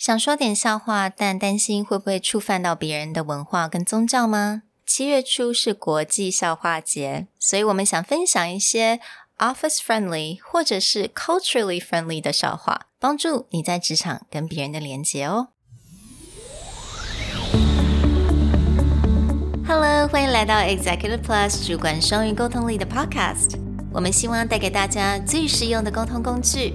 想说点笑话，但担心会不会触犯到别人的文化跟宗教吗？七月初是国际笑话节，所以我们想分享一些 office friendly 或者是 culturally friendly 的笑话，帮助你在职场跟别人的连接哦。Hello，欢迎来到 Executive Plus 主管双语沟通力的 Podcast。我们希望带给大家最实用的沟通工具。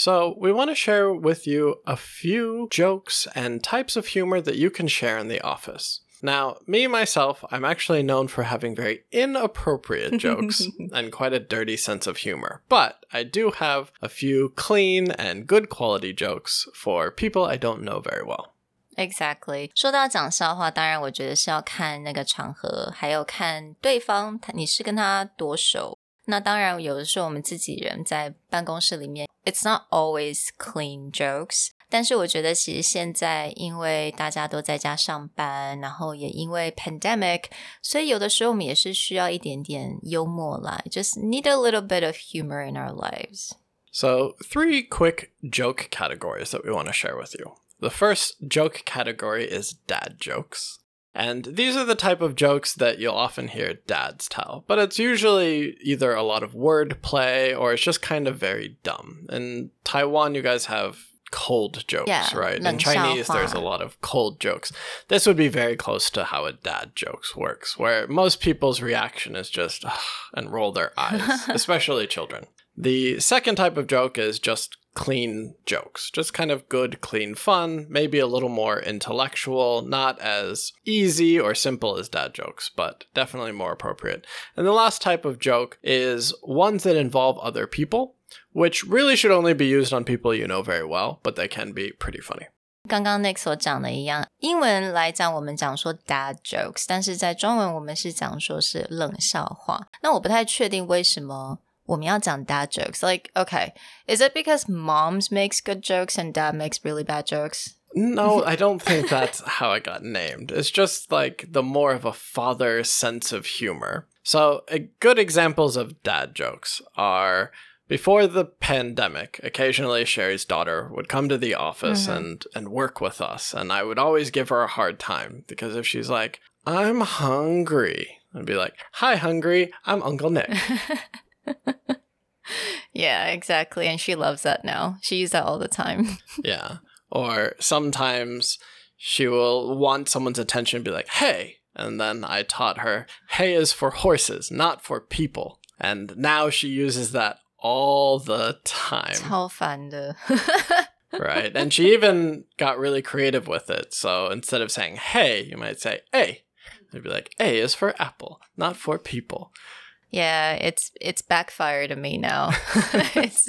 So, we want to share with you a few jokes and types of humor that you can share in the office. Now, me myself, I'm actually known for having very inappropriate jokes and quite a dirty sense of humor. But I do have a few clean and good quality jokes for people I don't know very well. Exactly，说到讲笑话，当然我觉得是要看那个场合，还有看对方，他你是跟他多熟。 那当然，有的时候我们自己人在办公室里面，it's not always clean jokes。但是我觉得，其实现在因为大家都在家上班，然后也因为 pandemic，所以有的时候我们也是需要一点点幽默来，just need a little bit of humor in our lives. So, three quick joke categories that we want to share with you. The first joke category is dad jokes. And these are the type of jokes that you'll often hear dads tell, but it's usually either a lot of wordplay or it's just kind of very dumb. In Taiwan, you guys have cold jokes, yeah, right? In Chinese, there's a lot of cold jokes. This would be very close to how a dad jokes works, where most people's reaction is just and roll their eyes, especially children. The second type of joke is just clean jokes. Just kind of good, clean fun, maybe a little more intellectual, not as easy or simple as dad jokes, but definitely more appropriate. And the last type of joke is ones that involve other people, which really should only be used on people you know very well, but they can be pretty funny. 刚刚 Nick 所讲的一样，英文来讲我们讲说 dad jokes，但是在中文我们是讲说是冷笑话。那我不太确定为什么 我们要讲 dad jokes. Like, okay, is it because moms makes good jokes and dad makes really bad jokes? No, I don't think that's how it got named. It's just like the more of a father sense of humor. So, uh, good examples of dad jokes are before the pandemic, occasionally Sherry's daughter would come to the office mm-hmm. and, and work with us. And I would always give her a hard time because if she's like, I'm hungry, I'd be like, Hi, hungry, I'm Uncle Nick. yeah, exactly. And she loves that now. She uses that all the time. yeah. Or sometimes she will want someone's attention and be like, hey. And then I taught her, hey is for horses, not for people. And now she uses that all the time. 超烦的. right. And she even got really creative with it. So instead of saying hey, you might say A. They'd be like, A is for apple, not for people. Yeah, it's it's backfired to me now. it's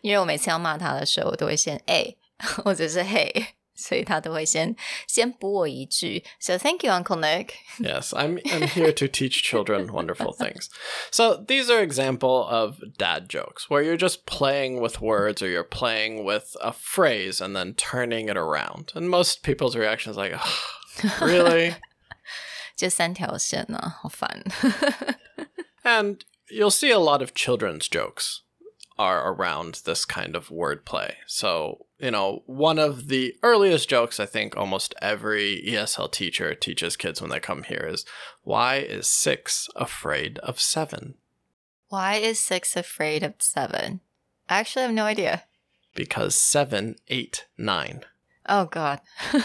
因为我每次要骂他的时候，我都会先 A 或者是 Hey，所以他都会先先补我一句。So thank you, Uncle Nick. yes, I'm I'm here to teach children wonderful things. So these are example of dad jokes where you're just playing with words or you're playing with a phrase and then turning it around. And most people's reaction is like, oh, really? 这三条线呢，好烦。 And you'll see a lot of children's jokes are around this kind of wordplay. So, you know, one of the earliest jokes I think almost every ESL teacher teaches kids when they come here is why is six afraid of seven? Why is six afraid of seven? I actually have no idea. Because seven, eight, nine. Oh, God.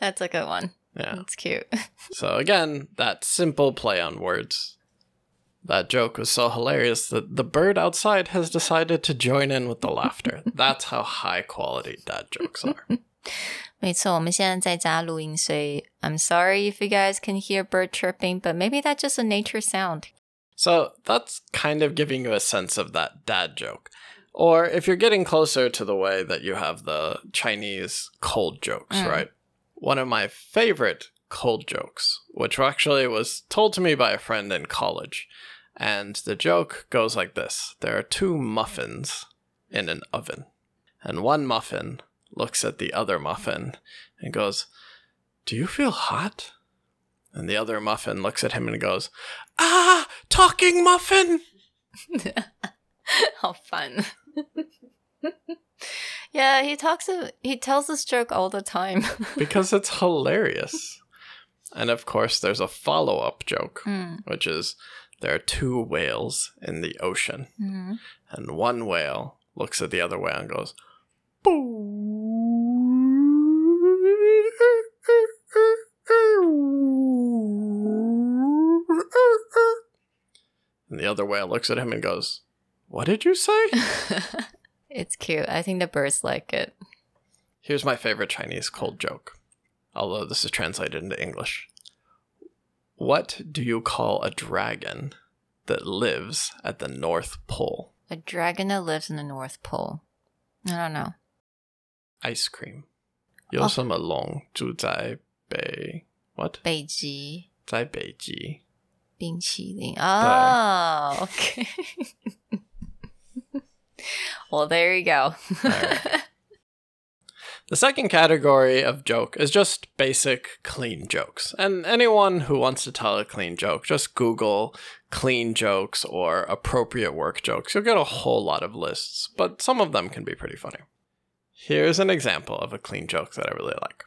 That's a good one. Yeah. That's cute. So again, that simple play on words. That joke was so hilarious that the bird outside has decided to join in with the laughter. That's how high quality dad jokes are. 没错，我们现在在家录音，所以 I'm sorry if you guys can hear bird chirping, but maybe that's just a nature sound. So that's kind of giving you a sense of that dad joke. Or if you're getting closer to the way that you have the Chinese cold jokes, right? One of my favorite cold jokes, which actually was told to me by a friend in college. And the joke goes like this There are two muffins in an oven, and one muffin looks at the other muffin and goes, Do you feel hot? And the other muffin looks at him and goes, Ah, talking muffin! How fun. yeah, he talks he tells this joke all the time. because it's hilarious. And of course, there's a follow up joke, hmm. which is there are two whales in the ocean, mm-hmm. and one whale looks at the other whale and goes, boo. And the other whale looks at him and goes, What did you say? it's cute. I think the birds like it. Here's my favorite Chinese cold joke, although this is translated into English. What do you call a dragon that lives at the North Pole? A dragon that lives in the North Pole. I don't know. Ice cream. 有什么龙住在北 What? 北极在北极。冰淇淋. Oh, okay. well, there you go. The second category of joke is just basic clean jokes. And anyone who wants to tell a clean joke, just Google clean jokes or appropriate work jokes. You'll get a whole lot of lists, but some of them can be pretty funny. Here's an example of a clean joke that I really like.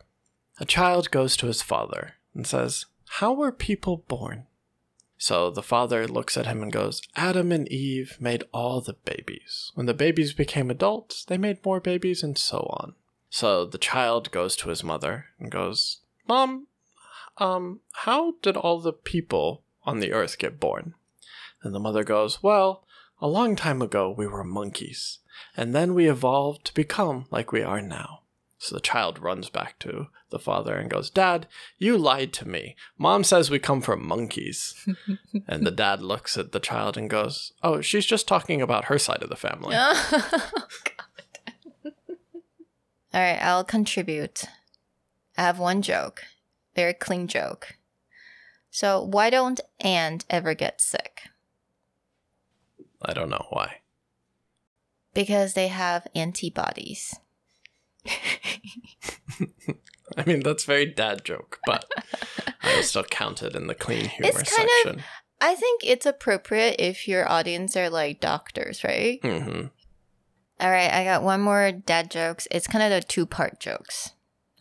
A child goes to his father and says, How were people born? So the father looks at him and goes, Adam and Eve made all the babies. When the babies became adults, they made more babies and so on. So the child goes to his mother and goes, Mom, um, how did all the people on the earth get born? And the mother goes, Well, a long time ago we were monkeys, and then we evolved to become like we are now. So the child runs back to the father and goes, Dad, you lied to me. Mom says we come from monkeys. and the dad looks at the child and goes, Oh, she's just talking about her side of the family. oh, God. All right, I'll contribute. I have one joke, very clean joke. So, why don't ants ever get sick? I don't know why. Because they have antibodies. I mean, that's very dad joke, but I will still count it in the clean humor It's kind of- section. I think it's appropriate if your audience are like doctors, right? hmm All right, I got one more dad jokes. It's kind of the two part jokes.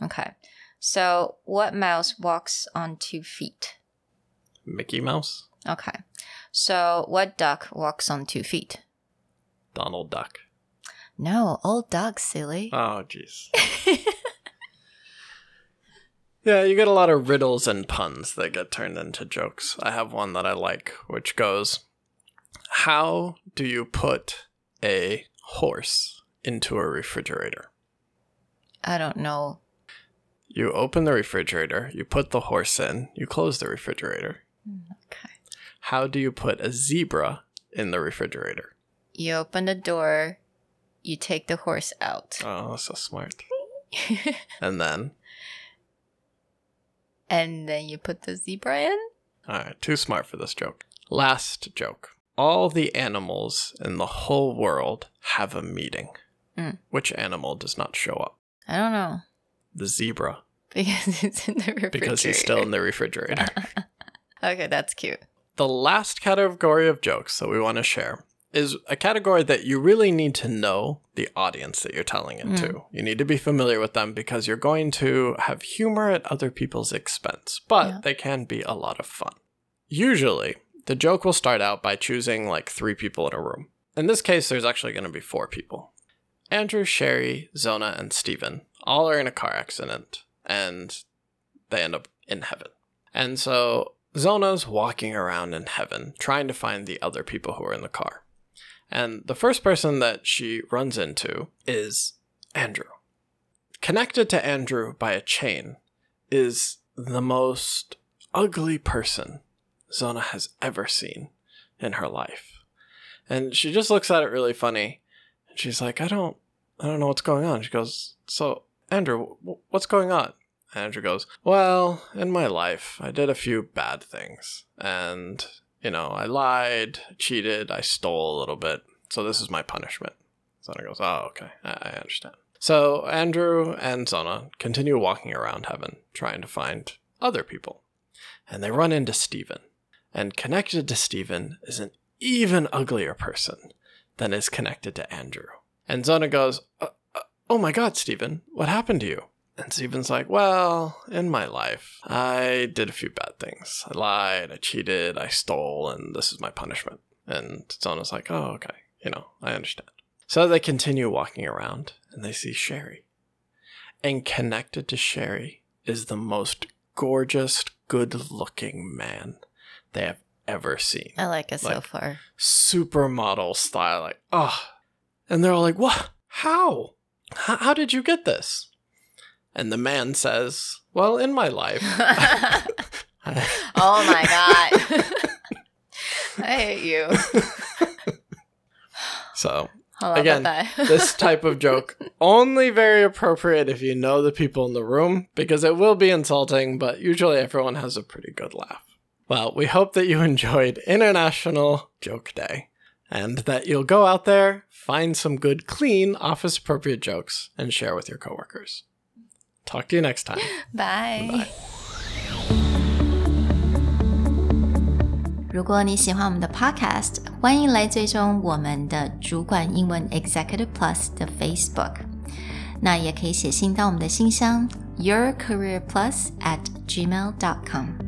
Okay. So, what mouse walks on two feet? Mickey Mouse, Okay. So, what duck walks on two feet? Donald Duck. No, old duck, silly. Oh, jeez. yeah, you get a lot of riddles and puns that get turned into jokes. I have one that I like, which goes How do you put a horse into a refrigerator? I don't know. You open the refrigerator, you put the horse in, you close the refrigerator. Mm, okay. How do you put a zebra in the refrigerator? You open the door, you take the horse out, Oh, so smart. And then, and then you put the zebra in? all right, too smart for this joke. Last joke. All the animals in the whole world have a meeting. Mm. Which animal does not show up? I don't know. The zebra, Because it's in the refrigerator. because he's still in the refrigerator. Okay, that's cute. the last category of jokes that we want to share is a category that you really need to know the audience that you're telling it to. Mm. You need to be familiar with them because you're going to have humor at other people's expense, but Yeah. they can be a lot of fun. Usually, the joke will start out by choosing like three people in a room. In this case, there's actually going to be four people Andrew, Sherry, Zona, and Steven all are in a car accident and they end up in heaven. And so Zona's walking around in heaven trying to find the other people who are in the car. And the first person that she runs into is Andrew. Connected to Andrew by a chain is the most ugly person Zona has ever seen in her life. And she just looks at it really funny. And she's like, I don't, I don't know what's going on. She goes, So, Andrew, what's going on? Andrew goes, Well, in my life, I did a few bad things. And, you know, I lied, cheated, I stole a little bit. So this is my punishment. Zona goes, Oh, okay, I, I understand. So Andrew and Zona continue walking around heaven, trying to find other people. And they run into Stephen. And connected to Stephen is an even uglier person than is connected to Andrew. And Zona goes, uh, Oh my god, Stephen, what happened to you? And Stephen's like, Well, in my life, I did a few bad things. I lied, I cheated, I stole, and this is my punishment. And Zona's like, Oh, okay, you know, I understand. So they continue walking around and they see Sherry. And connected to Sherry is the most gorgeous, good looking man they have ever seen. I like it like, so far. Supermodel style. Like, oh. And they're all like, what? How? H- how did you get this? And the man says, well, in my life. oh my God. I hate you. So again, this type of joke only very appropriate if you know the people in the room because it will be insulting, but usually everyone has a pretty good laugh. Well, we hope that you enjoyed International Joke Day and that you'll go out there, find some good, clean, office appropriate jokes, and share with your coworkers. Talk to you next time. Bye. Bye. 如果你喜欢我们的 Podcast，欢迎来追踪我们的主管英文 Executive Plus 的 Facebook。那也可以写信到我们的信箱 yourcareerplus at gmail dot com。